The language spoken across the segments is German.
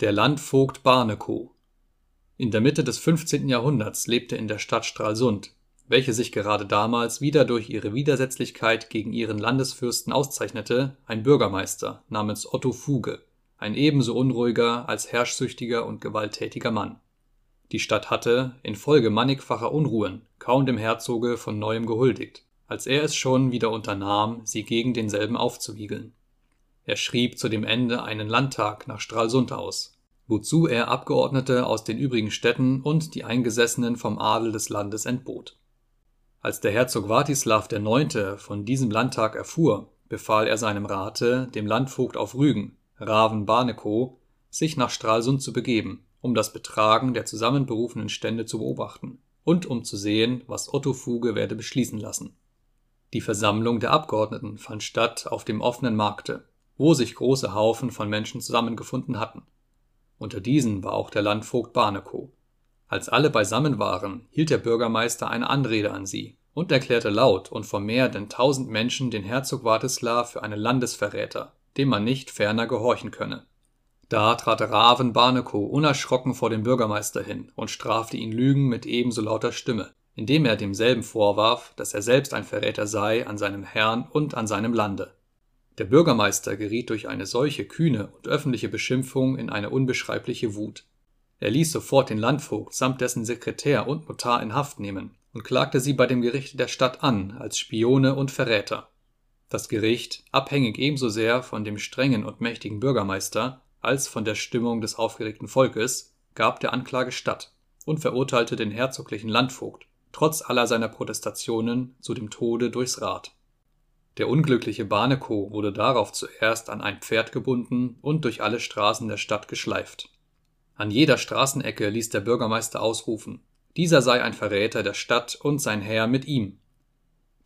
Der Landvogt Barnekow In der Mitte des 15. Jahrhunderts lebte in der Stadt Stralsund, welche sich gerade damals wieder durch ihre Widersetzlichkeit gegen ihren Landesfürsten auszeichnete, ein Bürgermeister namens Otto Fuge, ein ebenso unruhiger als herrschsüchtiger und gewalttätiger Mann. Die Stadt hatte, infolge mannigfacher Unruhen, kaum dem Herzoge von neuem gehuldigt, als er es schon wieder unternahm, sie gegen denselben aufzuwiegeln. Er schrieb zu dem Ende einen Landtag nach Stralsund aus wozu er Abgeordnete aus den übrigen Städten und die Eingesessenen vom Adel des Landes entbot. Als der Herzog Wartislav IX. von diesem Landtag erfuhr, befahl er seinem Rate, dem Landvogt auf Rügen, Raven Barnekow, sich nach Stralsund zu begeben, um das Betragen der zusammenberufenen Stände zu beobachten und um zu sehen, was Otto Fuge werde beschließen lassen. Die Versammlung der Abgeordneten fand statt auf dem offenen Markte, wo sich große Haufen von Menschen zusammengefunden hatten unter diesen war auch der Landvogt Barnekow. Als alle beisammen waren, hielt der Bürgermeister eine Anrede an sie und erklärte laut und vor mehr denn tausend Menschen den Herzog Wartislav für einen Landesverräter, dem man nicht ferner gehorchen könne. Da trat Raven Barnekow unerschrocken vor den Bürgermeister hin und strafte ihn Lügen mit ebenso lauter Stimme, indem er demselben vorwarf, dass er selbst ein Verräter sei an seinem Herrn und an seinem Lande. Der Bürgermeister geriet durch eine solche kühne und öffentliche Beschimpfung in eine unbeschreibliche Wut. Er ließ sofort den Landvogt samt dessen Sekretär und Notar in Haft nehmen und klagte sie bei dem Gericht der Stadt an als Spione und Verräter. Das Gericht, abhängig ebenso sehr von dem strengen und mächtigen Bürgermeister als von der Stimmung des aufgeregten Volkes, gab der Anklage statt und verurteilte den herzoglichen Landvogt, trotz aller seiner Protestationen, zu dem Tode durchs Rad der unglückliche Barnekow wurde darauf zuerst an ein Pferd gebunden und durch alle Straßen der Stadt geschleift. An jeder Straßenecke ließ der Bürgermeister ausrufen, dieser sei ein Verräter der Stadt und sein Herr mit ihm.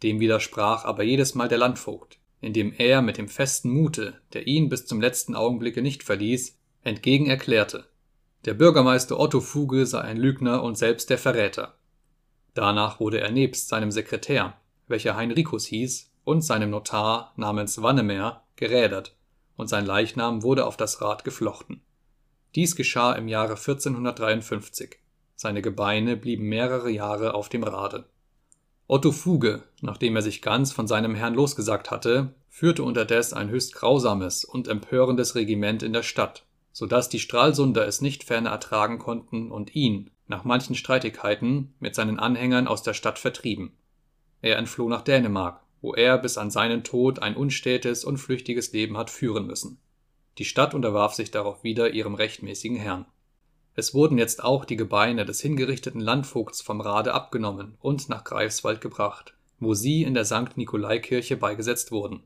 Dem widersprach aber jedes Mal der Landvogt, indem er mit dem festen Mute, der ihn bis zum letzten Augenblicke nicht verließ, entgegen erklärte, der Bürgermeister Otto Fuge sei ein Lügner und selbst der Verräter. Danach wurde er nebst seinem Sekretär, welcher Heinricus hieß, und seinem Notar namens Wannemer gerädert, und sein Leichnam wurde auf das Rad geflochten. Dies geschah im Jahre 1453. Seine Gebeine blieben mehrere Jahre auf dem Rade. Otto Fuge, nachdem er sich ganz von seinem Herrn losgesagt hatte, führte unterdes ein höchst grausames und empörendes Regiment in der Stadt, so dass die Stralsunder es nicht ferner ertragen konnten und ihn, nach manchen Streitigkeiten, mit seinen Anhängern aus der Stadt vertrieben. Er entfloh nach Dänemark, wo er bis an seinen Tod ein unstetes und flüchtiges Leben hat führen müssen. Die Stadt unterwarf sich darauf wieder ihrem rechtmäßigen Herrn. Es wurden jetzt auch die Gebeine des hingerichteten Landvogts vom Rade abgenommen und nach Greifswald gebracht, wo sie in der St. Nikolaikirche beigesetzt wurden.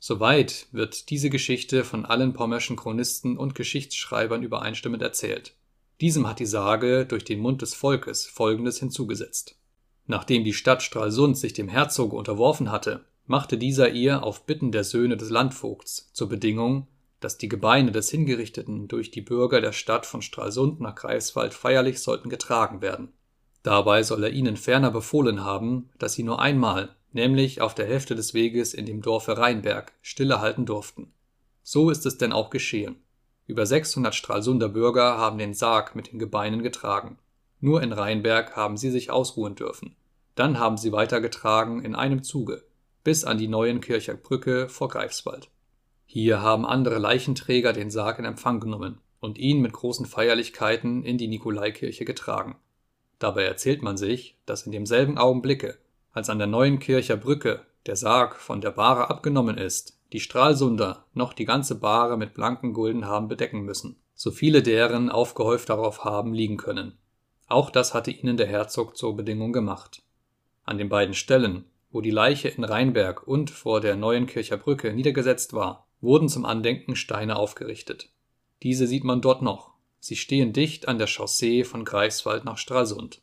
Soweit wird diese Geschichte von allen pommerschen Chronisten und Geschichtsschreibern übereinstimmend erzählt. Diesem hat die Sage durch den Mund des Volkes Folgendes hinzugesetzt Nachdem die Stadt Stralsund sich dem Herzoge unterworfen hatte, machte dieser ihr auf Bitten der Söhne des Landvogts zur Bedingung, dass die Gebeine des Hingerichteten durch die Bürger der Stadt von Stralsund nach Greifswald feierlich sollten getragen werden. Dabei soll er ihnen ferner befohlen haben, dass sie nur einmal, nämlich auf der Hälfte des Weges in dem Dorfe Rheinberg, stille halten durften. So ist es denn auch geschehen. Über 600 Stralsunder Bürger haben den Sarg mit den Gebeinen getragen. Nur in Rheinberg haben sie sich ausruhen dürfen. Dann haben sie weitergetragen in einem Zuge bis an die Neuenkircher Brücke vor Greifswald. Hier haben andere Leichenträger den Sarg in Empfang genommen und ihn mit großen Feierlichkeiten in die Nikolaikirche getragen. Dabei erzählt man sich, dass in demselben Augenblicke, als an der Neuenkircher Brücke der Sarg von der Bahre abgenommen ist, die Stralsunder noch die ganze Bahre mit blanken Gulden haben bedecken müssen, so viele deren aufgehäuft darauf haben liegen können. Auch das hatte ihnen der Herzog zur Bedingung gemacht. An den beiden Stellen, wo die Leiche in Rheinberg und vor der Neuenkircher Brücke niedergesetzt war, wurden zum Andenken Steine aufgerichtet. Diese sieht man dort noch. Sie stehen dicht an der Chaussee von Greifswald nach Stralsund